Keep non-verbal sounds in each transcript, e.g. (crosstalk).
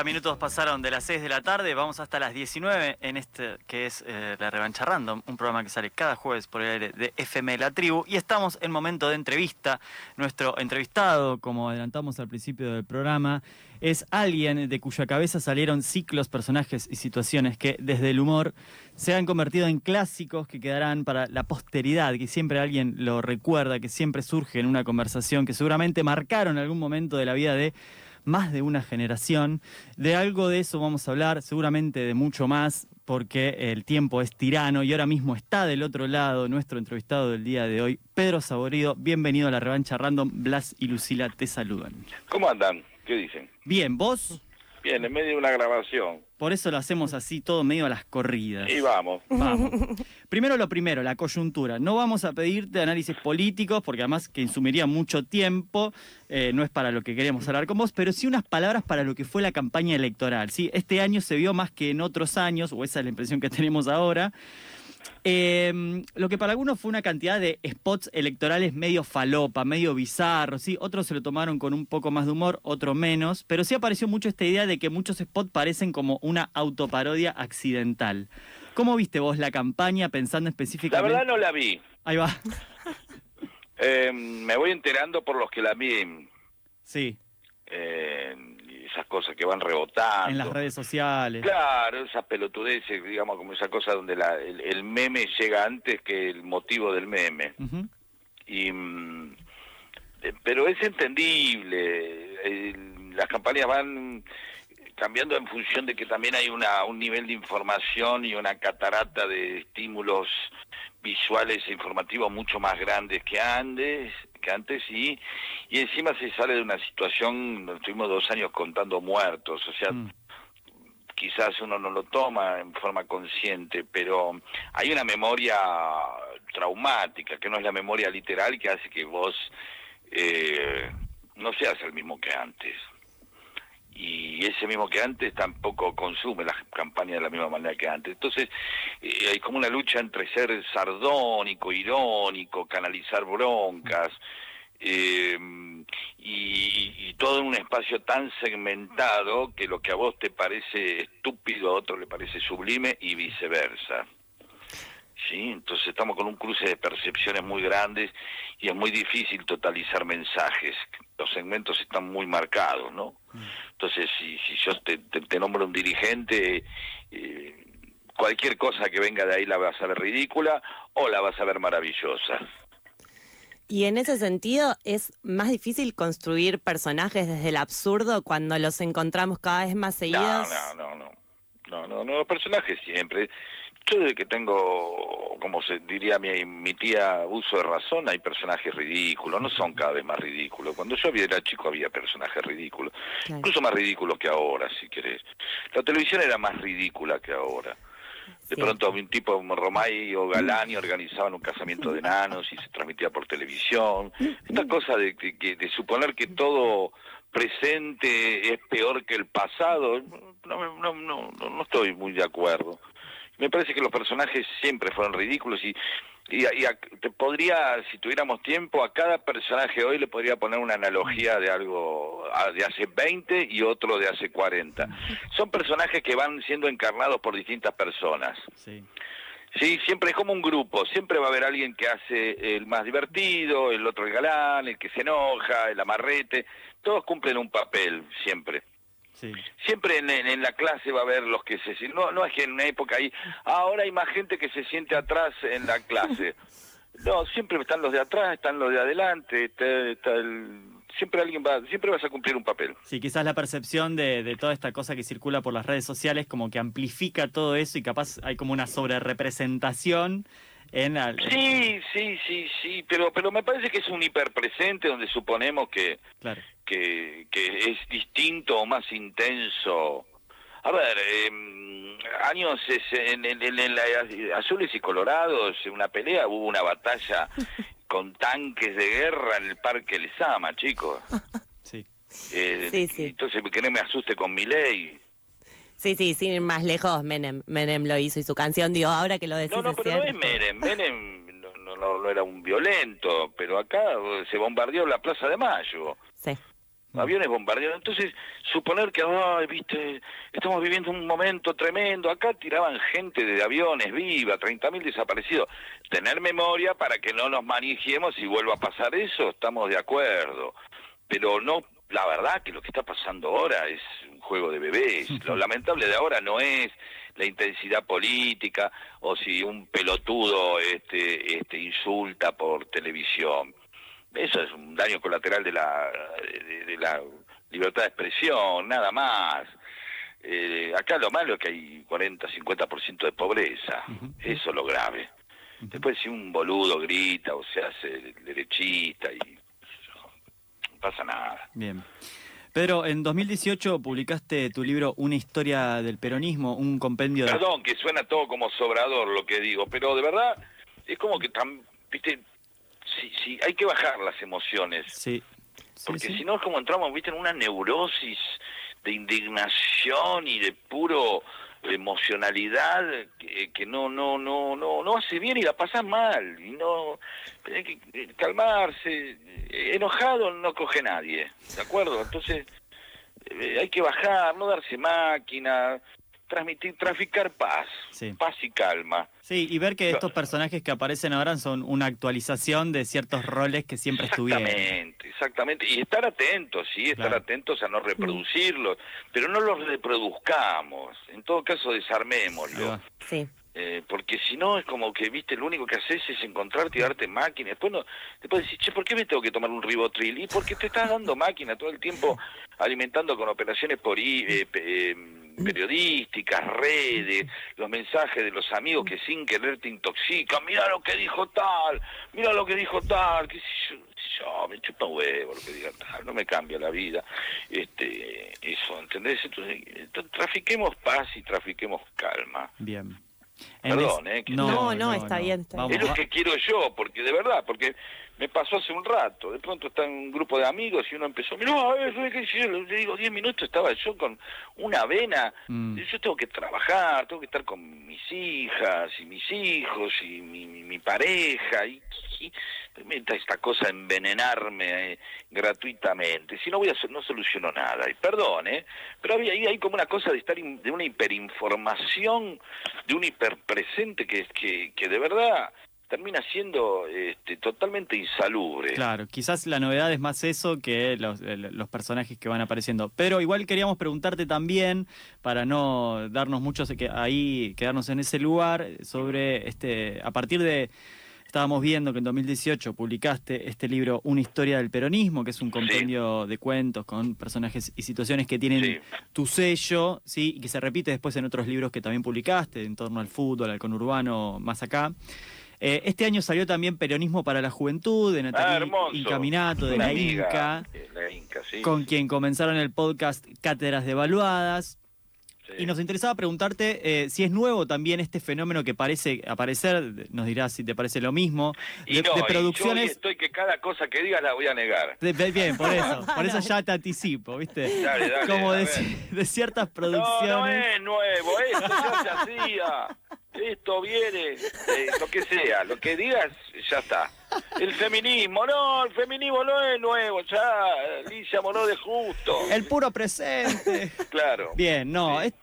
30 minutos pasaron de las 6 de la tarde, vamos hasta las 19 en este que es eh, La Revancha Random, un programa que sale cada jueves por el aire de FM La Tribu y estamos en momento de entrevista. Nuestro entrevistado, como adelantamos al principio del programa, es alguien de cuya cabeza salieron ciclos, personajes y situaciones que desde el humor se han convertido en clásicos que quedarán para la posteridad, que siempre alguien lo recuerda, que siempre surge en una conversación, que seguramente marcaron algún momento de la vida de más de una generación. De algo de eso vamos a hablar, seguramente de mucho más, porque el tiempo es tirano y ahora mismo está del otro lado nuestro entrevistado del día de hoy, Pedro Saborido. Bienvenido a la revancha random. Blas y Lucila te saludan. ¿Cómo andan? ¿Qué dicen? Bien, ¿vos? Bien, en medio de una grabación. Por eso lo hacemos así, todo medio a las corridas. Y vamos. Vamos. Primero lo primero, la coyuntura. No vamos a pedirte análisis políticos, porque además que insumiría mucho tiempo, eh, no es para lo que queremos hablar con vos, pero sí unas palabras para lo que fue la campaña electoral. ¿sí? Este año se vio más que en otros años, o esa es la impresión que (laughs) tenemos ahora, eh, lo que para algunos fue una cantidad de spots electorales medio falopa, medio bizarro, ¿sí? Otros se lo tomaron con un poco más de humor, otro menos, pero sí apareció mucho esta idea de que muchos spots parecen como una autoparodia accidental. ¿Cómo viste vos la campaña pensando La específicamente? verdad no la vi. Ahí va. Eh, me voy enterando por los que la vi. Sí, eh, y esas cosas que van rebotando. en las redes sociales. Claro, esas pelotudeces, digamos, como esa cosa donde la- el, el meme llega antes que el motivo del meme. Y mm, eh, pero es entendible las campañas van cambiando en función de que también hay una un nivel de información y una catarata de estímulos visuales e informativos mucho más grandes que antes antes y y encima se sale de una situación donde estuvimos dos años contando muertos o sea Mm. quizás uno no lo toma en forma consciente, pero hay una memoria traumática, que no es la memoria literal, que hace que vos eh, no seas el mismo que antes. Y ese mismo que antes tampoco consume las campañas de la misma manera que antes. Entonces, eh, hay como una lucha entre ser sardónico, irónico, canalizar broncas, eh, y, y todo en un espacio tan segmentado que lo que a vos te parece estúpido a otro le parece sublime y viceversa. Sí, entonces estamos con un cruce de percepciones muy grandes y es muy difícil totalizar mensajes. Los segmentos están muy marcados, ¿no? Entonces, si, si yo te, te- te nombro un dirigente, eh, cualquier cosa que venga de ahí la vas a ver ridícula o la vas a ver maravillosa. Y en ese sentido es más difícil construir personajes desde el absurdo cuando los encontramos cada vez más No, seguidos. no, no, no. No, no, no, los personajes siempre. Yo desde que tengo, como se diría mi, mi tía, uso de razón, hay personajes ridículos, no son cada vez más ridículos. Cuando yo era chico había personajes ridículos, Claro. incluso más ridículos que ahora, si querés. La televisión era más ridícula que ahora. De Sí. pronto un tipo como Romay o Galani organizaban un casamiento de enanos y se transmitía por televisión. Esta cosa de, de- que- de suponer que todo presente es peor que el pasado, no, no, no, no estoy muy de acuerdo. Me parece que los personajes siempre fueron ridículos y, y, y a- te podría, si tuviéramos tiempo, a cada personaje hoy le podría poner una analogía de algo de hace 20 y otro de hace 40. Son personajes que van siendo encarnados por distintas personas. Sí. Sí, siempre es como un grupo, siempre va a haber alguien que hace el más divertido, el otro el galán, el que se enoja, el amarrete, todos cumplen un papel, siempre. Sí. Siempre en, la clase va a haber los que se sienten, no, no es que en una época hay, ahora hay más gente que se siente atrás en la clase. (laughs) No, siempre están los de atrás, están los de adelante, está- está el- siempre alguien va, siempre vas a cumplir un papel. Sí, quizás la percepción de, de toda esta cosa que circula por las redes sociales como que amplifica todo eso y capaz hay como una sobrerepresentación en... la- Sí, sí, sí, sí, pero pero me parece que es un hiperpresente donde suponemos que Claro. que, que es distinto o más intenso A ver, eh, años es- en, en- en- en la- azules y colorados, en una pelea hubo una batalla (laughs) con tanques de guerra en el Parque Lesama, chicos. Sí. Eh, Sí, sí. Entonces que no me asuste con mi ley. Sí, sí, sin ir más lejos, Menem, Menem lo hizo y su canción, digo, ahora que lo decís No, no, pero no es. Menem. Menem no, no, no- no era un violento, pero acá eh, se bombardeó la Plaza de Mayo. Sí. aviones bombardeados. Entonces, suponer que, ay, viste, estamos viviendo un momento tremendo. Acá tiraban gente de aviones viva, 30.000 desaparecidos. Tener memoria para que no nos manigiemos y vuelva a pasar eso, estamos de acuerdo. Pero no, la verdad que lo que está pasando ahora es juego de bebés. (laughs) Lo lamentable de ahora no es la intensidad política o si un pelotudo este, este, insulta por televisión. Eso es un daño colateral de la, de, de la libertad de expresión, nada más. Eh, acá lo malo es que hay 40, 50% de pobreza. Eso es lo grave. Después si un boludo grita o se hace derechista y no pasa nada. Bien. Pedro, en 2018 publicaste tu libro Una historia del peronismo, un compendio de... Perdón que suena todo como sobrador lo que digo, pero de verdad es como que tan, viste, sí, sí, hay que bajar las emociones. Sí. Sí, Porque sí. si no es como entramos, viste, en una neurosis de indignación y de puro emocionalidad que, no no no no no hace bien y la pasas mal y no hay que eh, calmarse Eh, enojado no coge nadie de acuerdo entonces eh, hay que bajar no darse máquina transmitir traficar paz Sí. paz y calma Sí, y ver que estos personajes que aparecen ahora son una actualización de ciertos roles que siempre estuvieron. Exactamente, exactamente. Y estar atentos, sí, estar Claro. atentos a no reproducirlos, pero no los reproduzcamos. En todo caso, desarmémoslo. Sí. Eh, porque si no, es como que, viste, lo único que haces es encontrarte y darte máquina. Después, no, después decís, che, ¿por qué me tengo que tomar un ribotril? Y porque te estás dando máquina todo el tiempo, (laughs) alimentando con operaciones por i- eh, eh, periodísticas, redes, los mensajes de los amigos que sin querer te intoxican. Mira lo que dijo tal, mira lo que dijo tal, qué sé yo, me chupa un huevo lo que diga tal, no me cambia la vida. Este, eso, ¿entendés? Entonces, eh, trafiquemos paz y trafiquemos calma. Bien. Perdón, eh, que- No, no, está bien, está Vamos, Es lo que quiero yo, porque de verdad, porque me pasó hace un rato. De pronto está en un grupo de amigos y uno empezó, eh, ¿sabes qué? Yo le digo, 10 minutos estaba yo con una vena. Mm. Yo tengo que trabajar, tengo que estar con mis hijas y mis hijos y mi, mi- mi pareja. Y, y esta cosa de envenenarme eh, gratuitamente. Si no voy a no soluciono nada. Y perdón, ¿eh? Pero había- ahí hay como una cosa de estar in- de una hiperinformación, de un hiperpresente que, que, que de verdad termina siendo este, totalmente insalubre. Claro, quizás la novedad es más eso que los, los personajes que van apareciendo. Pero igual queríamos preguntarte también, para no darnos mucho que ahí, quedarnos en ese lugar, sobre este, a partir de. Estábamos viendo que en 2018 publicaste este libro Una historia del peronismo, que es un compendio de cuentos con personajes y situaciones que tienen Sí. tu sello, sí, y que se repite después en otros libros que también publicaste, en torno al fútbol, al conurbano, más acá. Eh, este año salió también Peronismo para la Juventud, de Ah, Natalie hermoso. Incaminato, de Una la amiga, Inca, La Inca, sí. con quien comenzaron el podcast Cátedras Devaluadas. sí. Y nos interesaba preguntarte eh, si es nuevo también este fenómeno que parece aparecer, nos dirás si te parece lo mismo, Y de, no, de y yo producciones... estoy que cada cosa que digas la voy a negar. de- de- bien, por eso, (laughs) por eso ya te anticipo, ¿viste? Dale, dale, Como de, de ciertas No, producciones... no es nuevo, esto ya se hacía. Esto viene, eh, lo que sea, lo que digas, ya está. El feminismo, no, el feminismo no es nuevo, ya, Alicia Moró de Justo. El puro presente. Claro. Bien, no. Sí. es-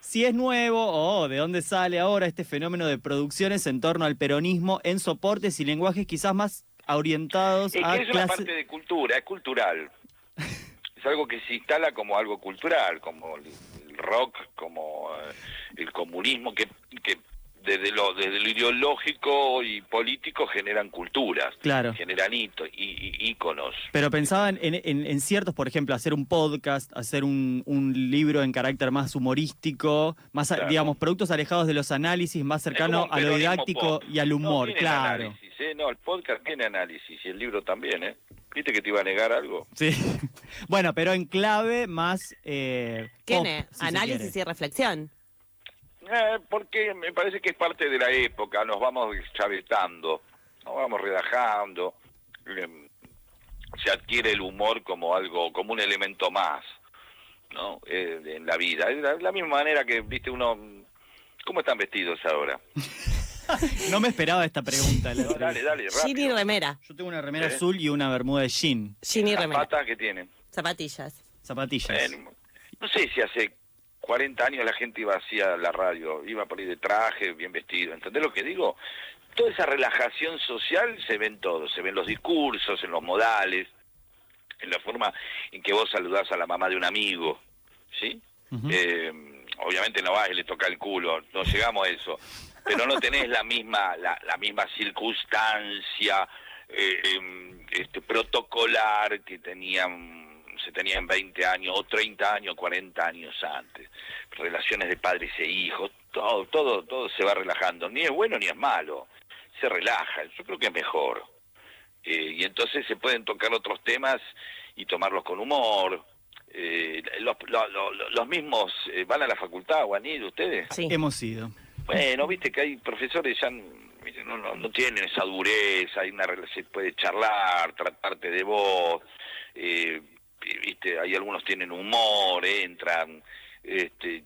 si es nuevo o de dónde sale ahora este fenómeno de producciones en torno al peronismo en soportes y lenguajes quizás más orientados Es a que es una parte de cultura, es cultural. Es algo que se instala como algo cultural, como el el rock, como eh, el comunismo, que, que desde, lo, desde lo ideológico y político generan culturas, Claro. generan hitos y, y íconos. Pero pensaban en, en- en ciertos, por ejemplo, hacer un podcast, hacer un, un libro en carácter más humorístico, más, Claro. digamos, productos alejados de los análisis, más cercano a lo didáctico pop. y al humor, claro. análisis, ¿eh? No, el podcast tiene análisis y el libro también, ¿eh? ¿Viste que te iba a negar algo? Sí. (laughs) Bueno, pero en clave más. Eh, Tiene pop, si se análisis y reflexión. Eh, porque me parece que es parte de la época, nos vamos chavetando, nos vamos relajando, eh, se adquiere el humor como algo, como un elemento más, ¿no? Eh, en la vida. Es la, la misma manera que, viste, uno... ¿Cómo están vestidos ahora? (laughs) No me esperaba esta pregunta. la No, dale, dale, Jean y remera. Yo tengo una remera ¿Eh? azul y una bermuda de jean. Jean y remera. patas que tienen. Zapatillas. Zapatillas. No sé si hace 40 años la gente iba así a la radio, iba por ahí de traje, bien vestido. ¿Entendés lo que digo? Toda esa relajación social se ve en todo, se ve en los discursos, en los modales, en la forma en que vos saludás a la mamá de un amigo, ¿sí? Eh, obviamente no vas y le toca el culo, no llegamos a eso, pero no tenés la misma la, la misma circunstancia eh, em, este, protocolar que tenían se tenían 20 años o 30 años, 40 años antes. Relaciones de padres e hijos, todo todo todo se va relajando, ni es bueno ni es malo, se relaja, yo creo que es mejor. Eh, y entonces se pueden tocar otros temas y tomarlos con humor. Eh, los, lo- lo- lo- los mismos eh, van a la facultad o han ido ustedes. Sí. Hemos ido. Bueno, viste que hay profesores ya no, no, no tienen esa dureza, hay una se puede charlar, tratarte de vos, eh, viste, hay algunos tienen humor, entran, este,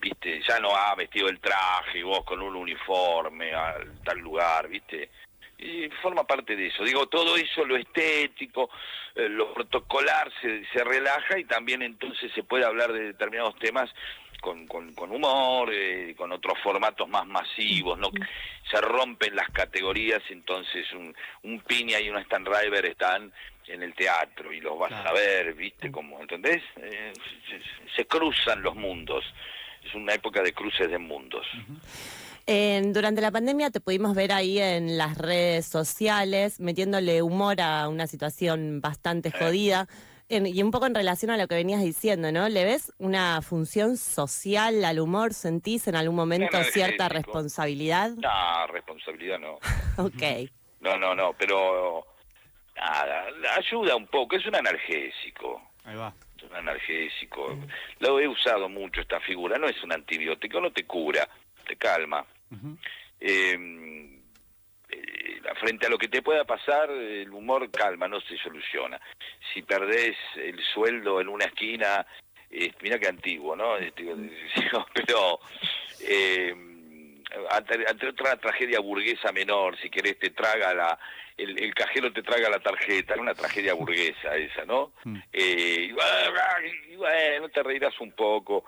viste, ya no ha vestido el traje, vos con un uniforme a tal lugar, viste, y forma parte de eso. Digo, todo eso, lo estético, eh, lo protocolar, se, se relaja y también entonces se puede hablar de determinados temas con, con, con humor, eh, con otros formatos más masivos, ¿no? Se rompen las categorías, entonces un, un Piña y un Stan River están en el teatro y los vas Claro. a ver, ¿viste? Como, ¿entendés? Eh, se, se cruzan los mundos. Es una época de cruces de mundos. En- durante la pandemia te pudimos ver ahí en las redes sociales metiéndole humor a una situación bastante jodida. En- y un poco en relación a lo que venías diciendo, ¿no? ¿Le ves una función social al humor? ¿Sentís en algún momento cierta responsabilidad? No, responsabilidad no. (laughs) Ok. No, no, no, pero nada, ayuda un poco, es un analgésico. Ahí va. Es un analgésico. Lo he usado mucho esta figura, no es un antibiótico, no te cura, te calma. Ujú. Eh, eh, frente a lo que te pueda pasar, el humor calma, no se soluciona. Si perdés el sueldo en una esquina, eh, mira que antiguo, ¿no? Este, (laughs) pero eh, ante, ante otra tragedia burguesa menor, si querés, te traga la... El, el cajero te traga la tarjeta, es una tragedia burguesa esa, ¿no? Mm. Eh, y, bueno, te reirás un poco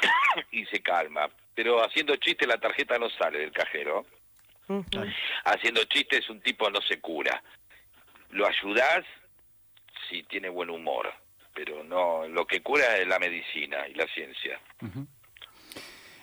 (coughs) y se calma. Pero haciendo chiste la tarjeta no sale del cajero. Haciendo chistes un tipo no se cura. Lo ayudás si tiene buen humor, pero no lo que cura es la medicina y la ciencia.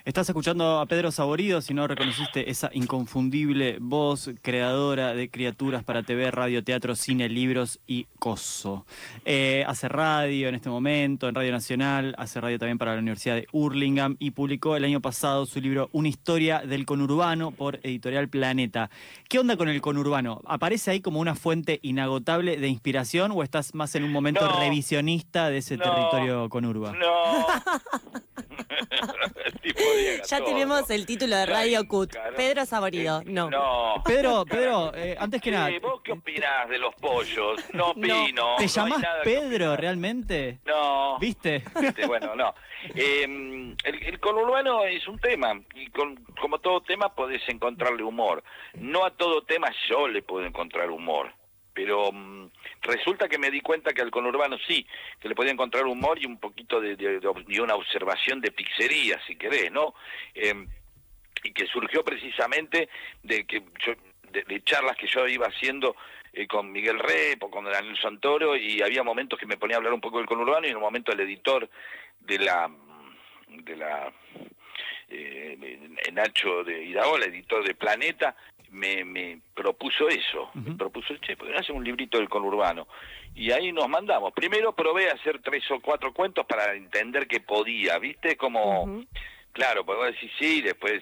Estás escuchando a Pedro Saborido, si no reconociste esa inconfundible voz creadora de criaturas para TV, radio, teatro, cine, libros y coso. Eh, hace radio en este momento, en Radio Nacional, hace radio también para la Universidad de Hurlingham y publicó el año pasado su libro Una historia del conurbano por Editorial Planeta. ¿Qué onda con el conurbano? ¿Aparece ahí como una fuente inagotable de inspiración o estás más en un momento No. revisionista de ese No. territorio conurba? No. (laughs) El tipo niega Ya todo. tenemos el título de Radio Cut. Claro. Pedro Saborido, Eh, no. No. Pedro, Pedro, eh, antes que Sí, nada, ¿Vos qué opinás de los pollos? No opino. ¿te no llamás Pedro realmente? No. ¿Viste? Este, bueno, no. Eh, el, el conurbano es un tema y con, como todo tema podés encontrarle humor. No a todo tema yo le puedo encontrar humor, pero mm, resulta que me di cuenta que al conurbano sí, que le podía encontrar humor y un poquito de, una observación de pizzería, si querés, ¿no? Eh, y que surgió precisamente de que yo, de, de charlas que yo iba haciendo eh, con Miguel Repo, con Daniel Santoro, y había momentos que me ponía a hablar un poco del conurbano y en un momento el editor de la de la eh, Nacho de Iraola, editor de Planeta, me, me propuso eso, me propuso, che, ¿por qué no hace un librito del conurbano? Y ahí nos mandamos. Primero probé a hacer tres o cuatro cuentos para entender que podía, ¿viste? Como, claro, pues vos decís sí, después,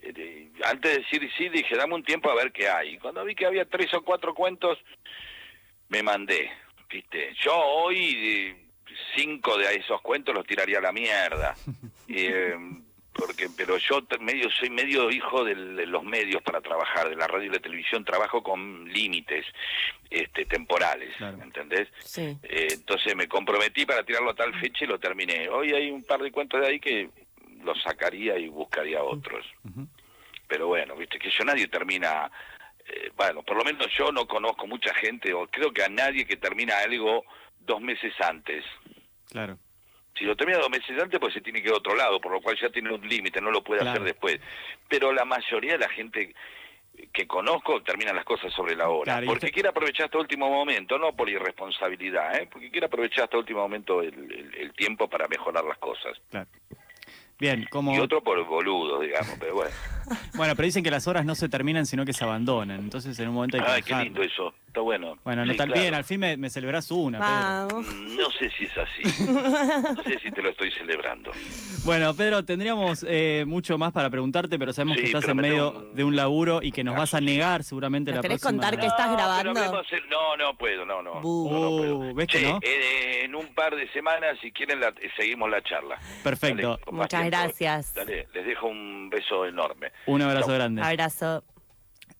eh, antes de decir sí, dije, dame un tiempo a ver qué hay. Y cuando vi que había tres o cuatro cuentos, me mandé, ¿viste? Yo hoy eh, cinco de esos cuentos los tiraría a la mierda. (laughs) Eh, porque pero yo medio soy medio hijo del- de los medios para trabajar de la radio y la televisión trabajo con límites este temporales Claro. ¿entendés? Sí. Eh, entonces me comprometí para tirarlo a tal fecha y lo terminé hoy hay un par de cuentos de ahí que los sacaría y buscaría otros pero bueno viste que yo nadie termina eh, bueno por lo menos yo no conozco mucha gente o creo que a nadie que termina algo dos meses antes Claro. Si lo termina dos meses antes, pues se tiene que ir a otro lado, por lo cual ya tiene un límite, no lo puede Claro. hacer después. Pero la mayoría de la gente que conozco termina las cosas sobre la hora. Claro, porque usted- quiere aprovechar hasta último momento, no por irresponsabilidad, ¿eh? porque quiere aprovechar hasta último momento el, el- el tiempo para mejorar las cosas. Claro. Bien, como... Y otro por boludo, digamos, pero bueno. (laughs) Bueno, pero dicen que las horas no se terminan, sino que se abandonan. Entonces, en un momento hay que Ay, qué lindo eso, está bueno. Bueno, no Sí, tan claro. bien, al fin me, me celebrás una, Pedro. Vamos. Mm, No sé si es así. (laughs) No sé si te lo estoy celebrando. Bueno, Pedro, tendríamos eh, mucho más para preguntarte, pero sabemos Sí, que estás en me medio un- de un laburo y que nos vas a negar seguramente ¿Nos la querés próxima... contar que estás No, grabando? no, no puedo, no, no. Bu. no, no puedo. Uh, ¿ves que Che, no? eh, en un par de semanas, si quieren, la- eh, seguimos la charla. Perfecto. Dale, Muchas. Gracias. Dale, les dejo un beso enorme. Un abrazo Chau. grande. Abrazo.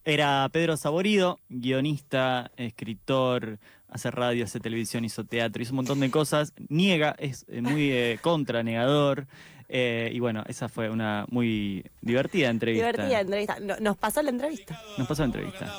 Era Pedro Saborido, guionista, escritor, hace radio, hace televisión, hizo teatro, hizo un montón de cosas. Niega, es eh, muy eh, (laughs) contra, negador. eh, y bueno, esa fue una muy divertida entrevista. Divertida entrevista. No- Nos pasó la entrevista. Nos pasó la entrevista.